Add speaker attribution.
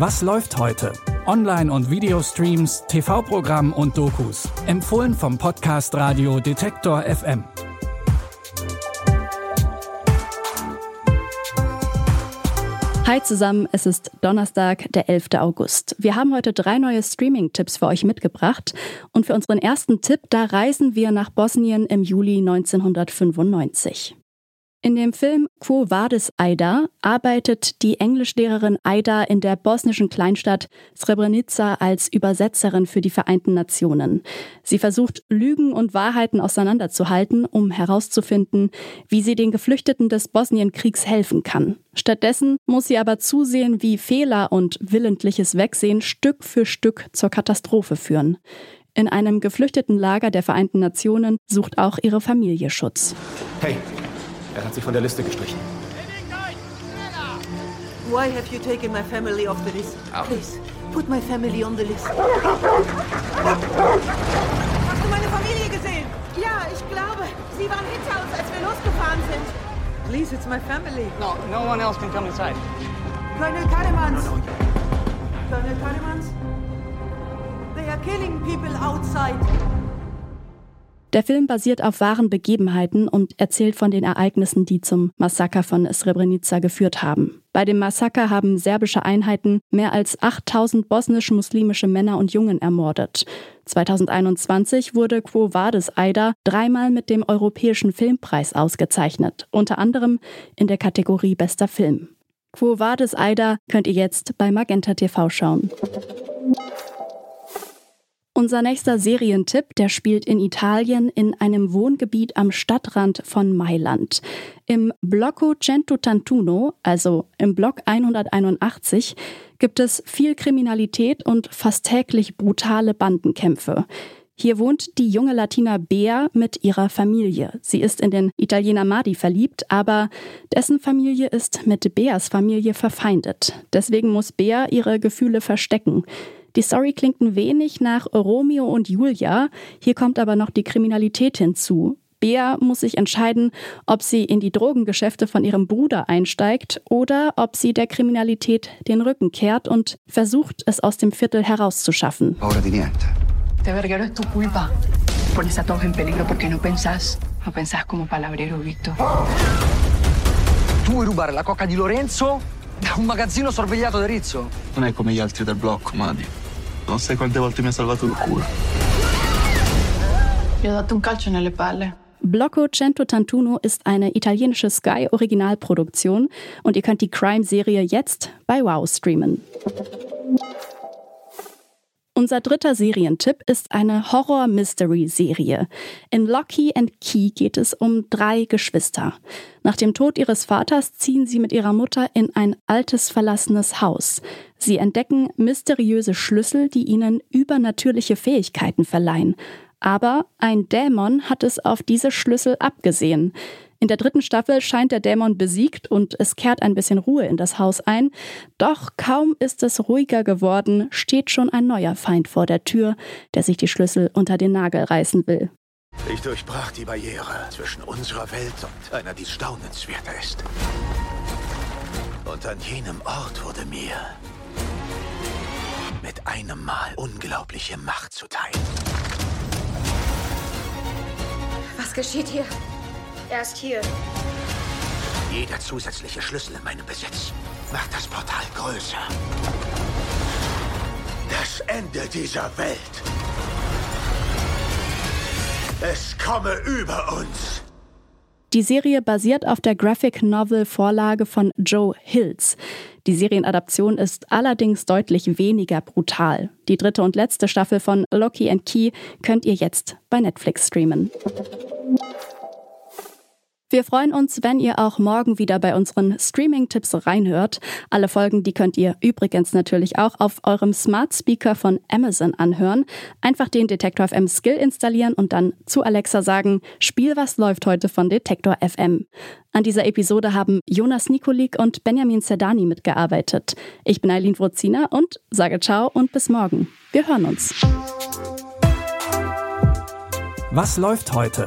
Speaker 1: Was läuft heute? Online- und Videostreams, TV-Programm und Dokus. Empfohlen vom Podcast Radio Detektor FM.
Speaker 2: Hi zusammen, es ist Donnerstag, der 11. August. Wir haben heute drei neue Streaming-Tipps für euch mitgebracht. Und für unseren ersten Tipp, da reisen wir nach Bosnien im Juli 1995. In dem Film Quo Vadis Aida arbeitet die Englischlehrerin Aida in der bosnischen Kleinstadt Srebrenica als Übersetzerin für die Vereinten Nationen. Sie versucht, Lügen und Wahrheiten auseinanderzuhalten, um herauszufinden, wie sie den Geflüchteten des Bosnienkriegs helfen kann. Stattdessen muss sie aber zusehen, wie Fehler und willentliches Wegsehen Stück für Stück zur Katastrophe führen. In einem geflüchteten Lager der Vereinten Nationen sucht auch ihre Familie Schutz.
Speaker 3: Hey, er hat sich von der Liste gestrichen.
Speaker 4: Why have you taken my family off the list? Please, put my family on the list. Hast du meine Familie gesehen? Ja, ich glaube. Sie waren hinter uns, als wir losgefahren sind. Please, it's my family.
Speaker 5: No, no one else can come inside.
Speaker 4: Colonel Kademans. Colonel Kademans. They are killing people outside.
Speaker 2: Der Film basiert auf wahren Begebenheiten und erzählt von den Ereignissen, die zum Massaker von Srebrenica geführt haben. Bei dem Massaker haben serbische Einheiten mehr als 8000 bosnisch-muslimische Männer und Jungen ermordet. 2021 wurde Quo Vadis Aida dreimal mit dem Europäischen Filmpreis ausgezeichnet, unter anderem in der Kategorie Bester Film. Quo Vadis Aida könnt ihr jetzt bei Magenta TV schauen. Unser nächster Serientipp, der spielt in Italien in einem Wohngebiet am Stadtrand von Mailand. Im Blocco Centotantuno, also im Block 181, gibt es viel Kriminalität und fast täglich brutale Bandenkämpfe. Hier wohnt die junge Latina Bea mit ihrer Familie. Sie ist in den Italiener Madi verliebt, aber dessen Familie ist mit Beas Familie verfeindet. Deswegen muss Bea ihre Gefühle verstecken. Die Story klingt ein wenig nach Romeo und Julia. Hier kommt aber noch die Kriminalität hinzu. Bea muss sich entscheiden, ob sie in die Drogengeschäfte von ihrem Bruder einsteigt oder ob sie der Kriminalität den Rücken kehrt und versucht, es aus dem Viertel herauszuschaffen.
Speaker 6: Tu vuoi rubare la coca di Lorenzo da un magazzino sorvegliato da Rizzo?
Speaker 7: Non è come gli altri del blocco, Madi. Non sai quante volte mi ha salvato il culo.
Speaker 8: Gli ho dato un calcio nelle palle.
Speaker 2: Blocco Centotantuno ist eine italienische Sky-Originalproduktion und ihr könnt die Crime-Serie jetzt bei Wow streamen. Unser dritter Serientipp ist eine Horror-Mystery-Serie. In Locky and Key geht es um drei Geschwister. Nach dem Tod ihres Vaters ziehen sie mit ihrer Mutter in ein altes verlassenes Haus. Sie entdecken mysteriöse Schlüssel, die ihnen übernatürliche Fähigkeiten verleihen. Aber ein Dämon hat es auf diese Schlüssel abgesehen. In der dritten Staffel scheint der Dämon besiegt und es kehrt ein bisschen Ruhe in das Haus ein. Doch kaum ist es ruhiger geworden, steht schon ein neuer Feind vor der Tür, der sich die Schlüssel unter den Nagel reißen will.
Speaker 9: Ich durchbrach die Barriere zwischen unserer Welt und einer, die staunenswerter ist. Und an jenem Ort wurde mir mit einem Mal unglaubliche Macht zuteil.
Speaker 10: Was geschieht hier? Er ist hier.
Speaker 9: Jeder zusätzliche Schlüssel in meinem Besitz macht das Portal größer. Das Ende dieser Welt. Es komme über uns.
Speaker 2: Die Serie basiert auf der Graphic Novel Vorlage von Joe Hills. Die Serienadaption ist allerdings deutlich weniger brutal. Die dritte und letzte Staffel von Loki and Key könnt ihr jetzt bei Netflix streamen. Wir freuen uns, wenn ihr auch morgen wieder bei unseren Streaming-Tipps reinhört. Alle Folgen, die könnt ihr übrigens natürlich auch auf eurem Smart Speaker von Amazon anhören. Einfach den Detektor FM Skill installieren und dann zu Alexa sagen, Spiel was läuft heute von Detektor FM. An dieser Episode haben Jonas Nikolik und Benjamin Zerdani mitgearbeitet. Ich bin Eileen Wrozina und sage ciao und bis morgen. Wir hören uns.
Speaker 1: Was läuft heute?